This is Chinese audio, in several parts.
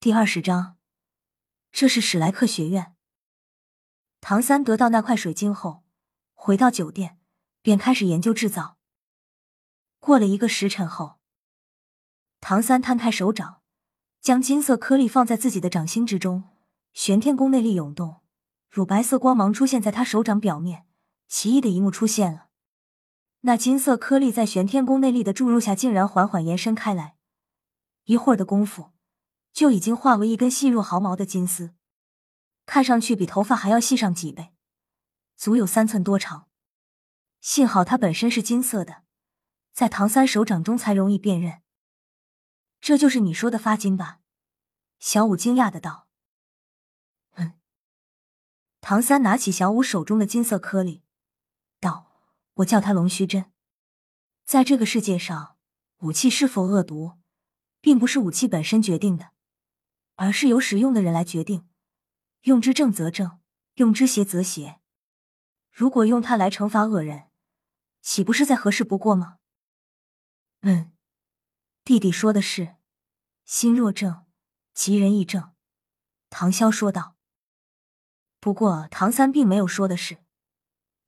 第二十章，这是史莱克学院。唐三得到那块水晶后，回到酒店，便开始研究制造。过了一个时辰后，唐三摊开手掌，将金色颗粒放在自己的掌心之中，玄天宫内力涌动，乳白色光芒出现在他手掌表面，奇异的一幕出现了。那金色颗粒在玄天宫内力的注入下，竟然缓缓延伸开来，一会儿的功夫。就已经化为一根细若毫毛的金丝，看上去比头发还要细上几倍，足有三寸多长。幸好它本身是金色的，在唐三手掌中才容易辨认。这就是你说的发金吧？小五惊讶的道。嗯。唐三拿起小五手中的金色颗粒，道：“我叫它龙须针。在这个世界上，武器是否恶毒，并不是武器本身决定的。”而是由使用的人来决定，用之正则正，用之邪则邪。如果用它来惩罚恶人，岂不是再合适不过吗？嗯，弟弟说的是，心若正，吉人亦正。唐潇说道。不过唐三并没有说的是，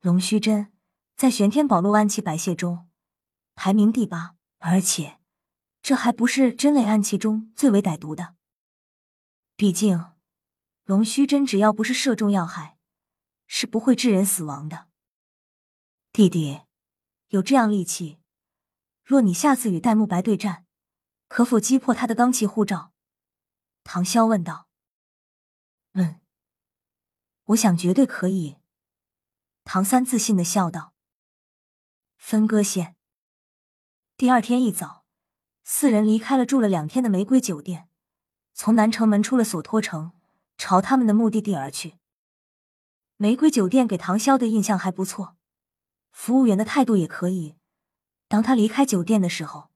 龙须针在玄天宝录暗器百械中排名第八，而且这还不是真类暗器中最为歹毒的。毕竟，龙须针只要不是射中要害，是不会致人死亡的。弟弟，有这样利器，若你下次与戴沐白对战，可否击破他的罡气护罩？唐潇问道。嗯，我想绝对可以。唐三自信的笑道。分割线。第二天一早，四人离开了住了两天的玫瑰酒店。从南城门出了索托城，朝他们的目的地而去。玫瑰酒店给唐潇的印象还不错，服务员的态度也可以。当他离开酒店的时候，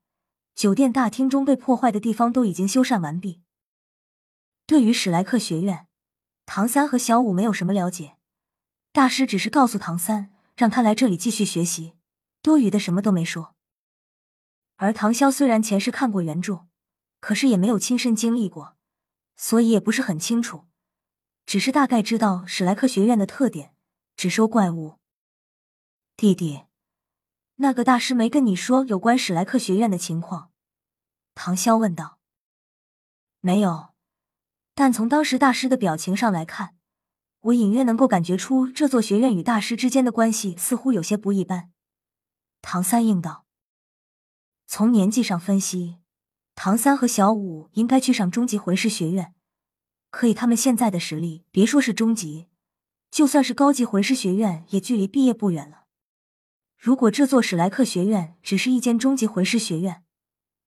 酒店大厅中被破坏的地方都已经修缮完毕。对于史莱克学院，唐三和小五没有什么了解，大师只是告诉唐三让他来这里继续学习，多余的什么都没说。而唐潇虽然前世看过原著。可是也没有亲身经历过，所以也不是很清楚，只是大概知道史莱克学院的特点，只收怪物。弟弟，那个大师没跟你说有关史莱克学院的情况？唐潇问道。没有，但从当时大师的表情上来看，我隐约能够感觉出这座学院与大师之间的关系似乎有些不一般。唐三应道。从年纪上分析。唐三和小五应该去上中级魂师学院，可以他们现在的实力，别说是中级，就算是高级魂师学院，也距离毕业不远了。如果这座史莱克学院只是一间中级魂师学院，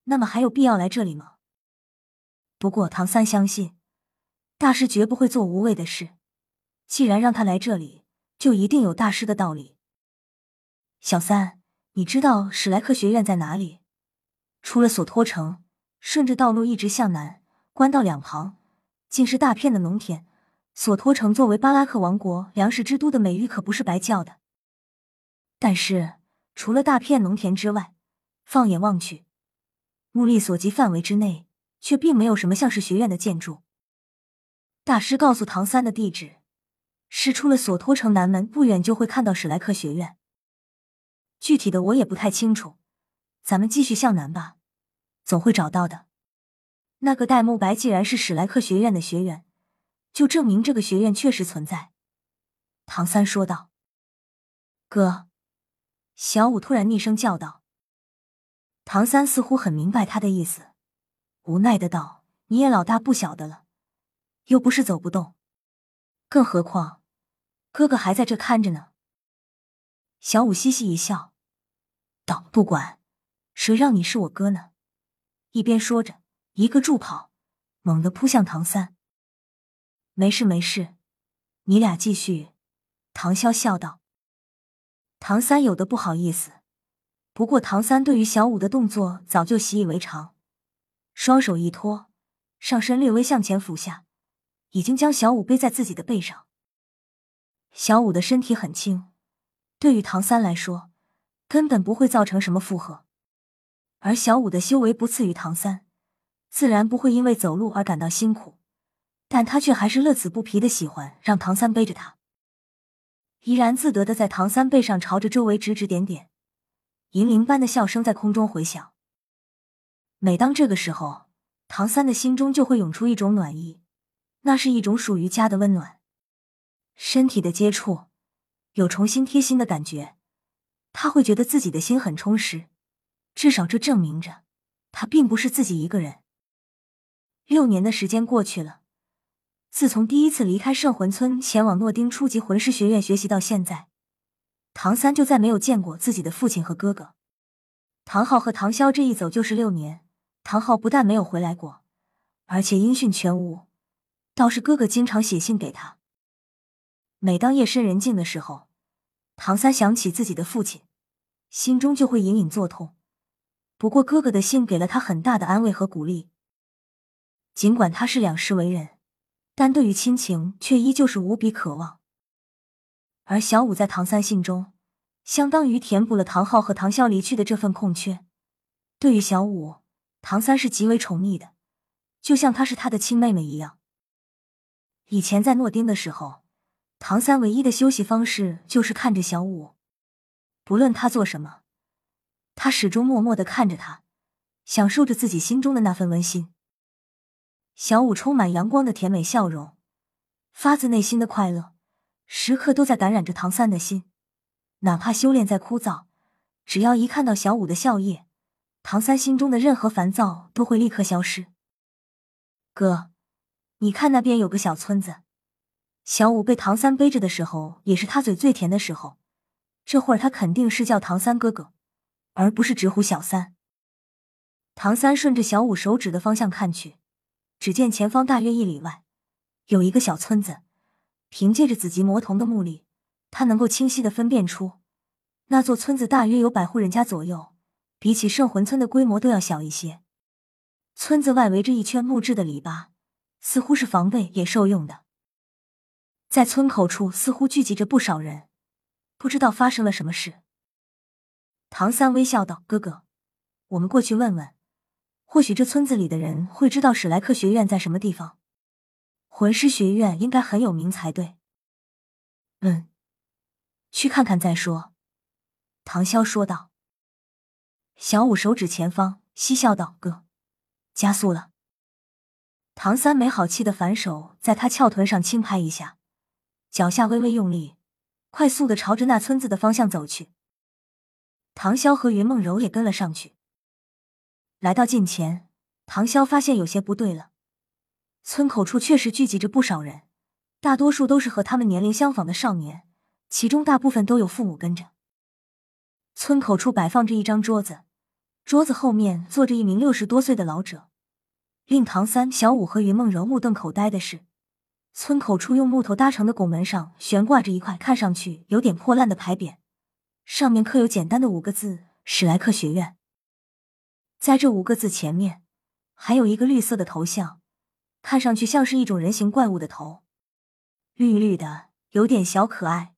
那么还有必要来这里吗？不过唐三相信，大师绝不会做无谓的事。既然让他来这里，就一定有大师的道理。小三，你知道史莱克学院在哪里？除了索托城。顺着道路一直向南，官道两旁尽是大片的农田。索托城作为巴拉克王国粮食之都的美誉可不是白叫的。但是除了大片农田之外，放眼望去，目力所及范围之内，却并没有什么像是学院的建筑。大师告诉唐三的地址是出了索托城南门不远就会看到史莱克学院，具体的我也不太清楚。咱们继续向南吧。总会找到的。那个戴沐白既然是史莱克学院的学员，就证明这个学院确实存在。唐三说道：“哥。”小五突然厉声叫道。唐三似乎很明白他的意思，无奈的道：“你也老大不小的了，又不是走不动，更何况哥哥还在这看着呢。”小五嘻嘻一笑，道：“不管，谁让你是我哥呢？”一边说着，一个助跑，猛地扑向唐三。没事没事，你俩继续。唐潇笑道。唐三有的不好意思，不过唐三对于小五的动作早就习以为常，双手一托，上身略微向前俯下，已经将小五背在自己的背上。小五的身体很轻，对于唐三来说，根本不会造成什么负荷。而小五的修为不次于唐三，自然不会因为走路而感到辛苦，但他却还是乐此不疲的喜欢让唐三背着他，怡然自得的在唐三背上朝着周围指指点点，银铃般的笑声在空中回响。每当这个时候，唐三的心中就会涌出一种暖意，那是一种属于家的温暖。身体的接触，有重新贴心的感觉，他会觉得自己的心很充实，至少这证明着他并不是自己一个人。六年的时间过去了，自从第一次离开圣魂村前往诺丁初级魂师学院学习到现在，唐三就再没有见过自己的父亲和哥哥。唐昊和唐潇这一走就是六年，唐昊不但没有回来过，而且音讯全无。倒是哥哥经常写信给他。每当夜深人静的时候，唐三想起自己的父亲，心中就会隐隐作痛。不过哥哥的信给了他很大的安慰和鼓励。尽管他是两世为人，但对于亲情却依旧是无比渴望。而小五在唐三信中，相当于填补了唐昊和唐潇离去的这份空缺。对于小五，唐三是极为宠溺的，就像她是他的亲妹妹一样。以前在诺丁的时候，唐三唯一的休息方式就是看着小五，不论他做什么，他始终默默的看着他，享受着自己心中的那份温馨。小五充满阳光的甜美笑容，发自内心的快乐，时刻都在感染着唐三的心。哪怕修炼再枯燥，只要一看到小五的笑靥，唐三心中的任何烦躁都会立刻消失。哥，你看那边有个小村子。小五被唐三背着的时候，也是他嘴最甜的时候。这会儿他肯定是叫唐三哥哥，而不是直呼小三。唐三顺着小五手指的方向看去。只见前方大约一里外，有一个小村子。凭借着紫极魔瞳的目力，他能够清晰的分辨出，那座村子大约有百户人家左右，比起圣魂村的规模都要小一些。村子外围着一圈木质的篱笆，似乎是防备野兽用的。在村口处，似乎聚集着不少人，不知道发生了什么事。唐三微笑道：“哥哥，我们过去问问。”或许这村子里的人会知道史莱克学院在什么地方，魂师学院应该很有名才对。嗯，去看看再说。”唐潇说道。小五手指前方，嬉笑道：“哥，加速了。”唐三没好气的反手在他翘臀上轻拍一下，脚下微微用力，快速的朝着那村子的方向走去。唐潇和云梦柔也跟了上去。来到近前，唐潇发现有些不对了。村口处确实聚集着不少人，大多数都是和他们年龄相仿的少年，其中大部分都有父母跟着。村口处摆放着一张桌子，桌子后面坐着一名六十多岁的老者。令唐三、小五和云梦柔目瞪口呆的是，村口处用木头搭成的拱门上悬挂着一块看上去有点破烂的牌匾，上面刻有简单的五个字：“史莱克学院。”在这五个字前面，还有一个绿色的头像，看上去像是一种人形怪物的头，绿绿的，有点小可爱。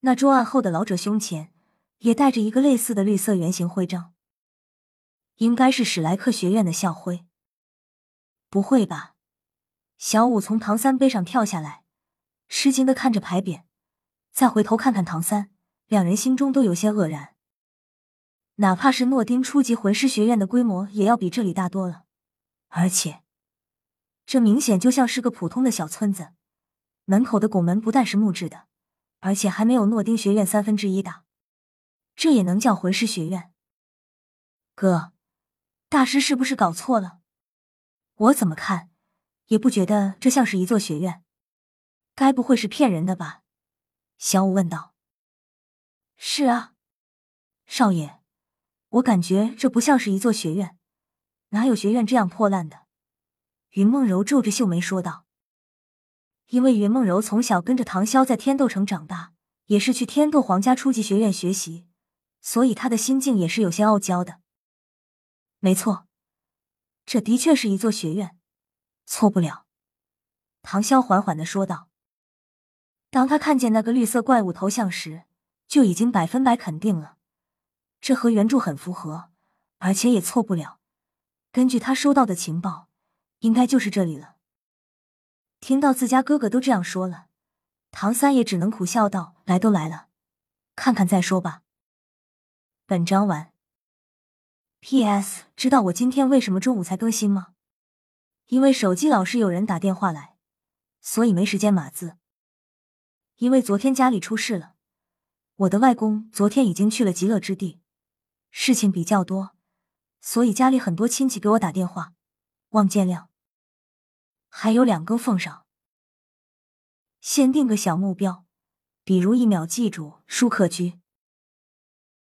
那桌案后的老者胸前也带着一个类似的绿色圆形徽章，应该是史莱克学院的校徽。不会吧？小五从唐三背上跳下来，吃惊的看着牌匾，再回头看看唐三，两人心中都有些愕然。哪怕是诺丁初级魂师学院的规模，也要比这里大多了。而且，这明显就像是个普通的小村子。门口的拱门不但是木质的，而且还没有诺丁学院三分之一大。这也能叫魂师学院？哥，大师是不是搞错了？我怎么看，也不觉得这像是一座学院。该不会是骗人的吧？小五问道。是啊，少爷。我感觉这不像是一座学院，哪有学院这样破烂的？云梦柔皱着秀眉说道。因为云梦柔从小跟着唐潇在天斗城长大，也是去天斗皇家初级学院学习，所以她的心境也是有些傲娇的。没错，这的确是一座学院，错不了。唐潇缓缓的说道。当他看见那个绿色怪物头像时，就已经百分百肯定了。这和原著很符合，而且也错不了。根据他收到的情报，应该就是这里了。听到自家哥哥都这样说了，唐三也只能苦笑道：“来都来了，看看再说吧。”本章完。P.S. 知道我今天为什么中午才更新吗？因为手机老是有人打电话来，所以没时间码字。因为昨天家里出事了，我的外公昨天已经去了极乐之地，事情比较多，所以家里很多亲戚给我打电话，望见谅。还有两个奉上，先定个小目标，比如一秒记住舒克居。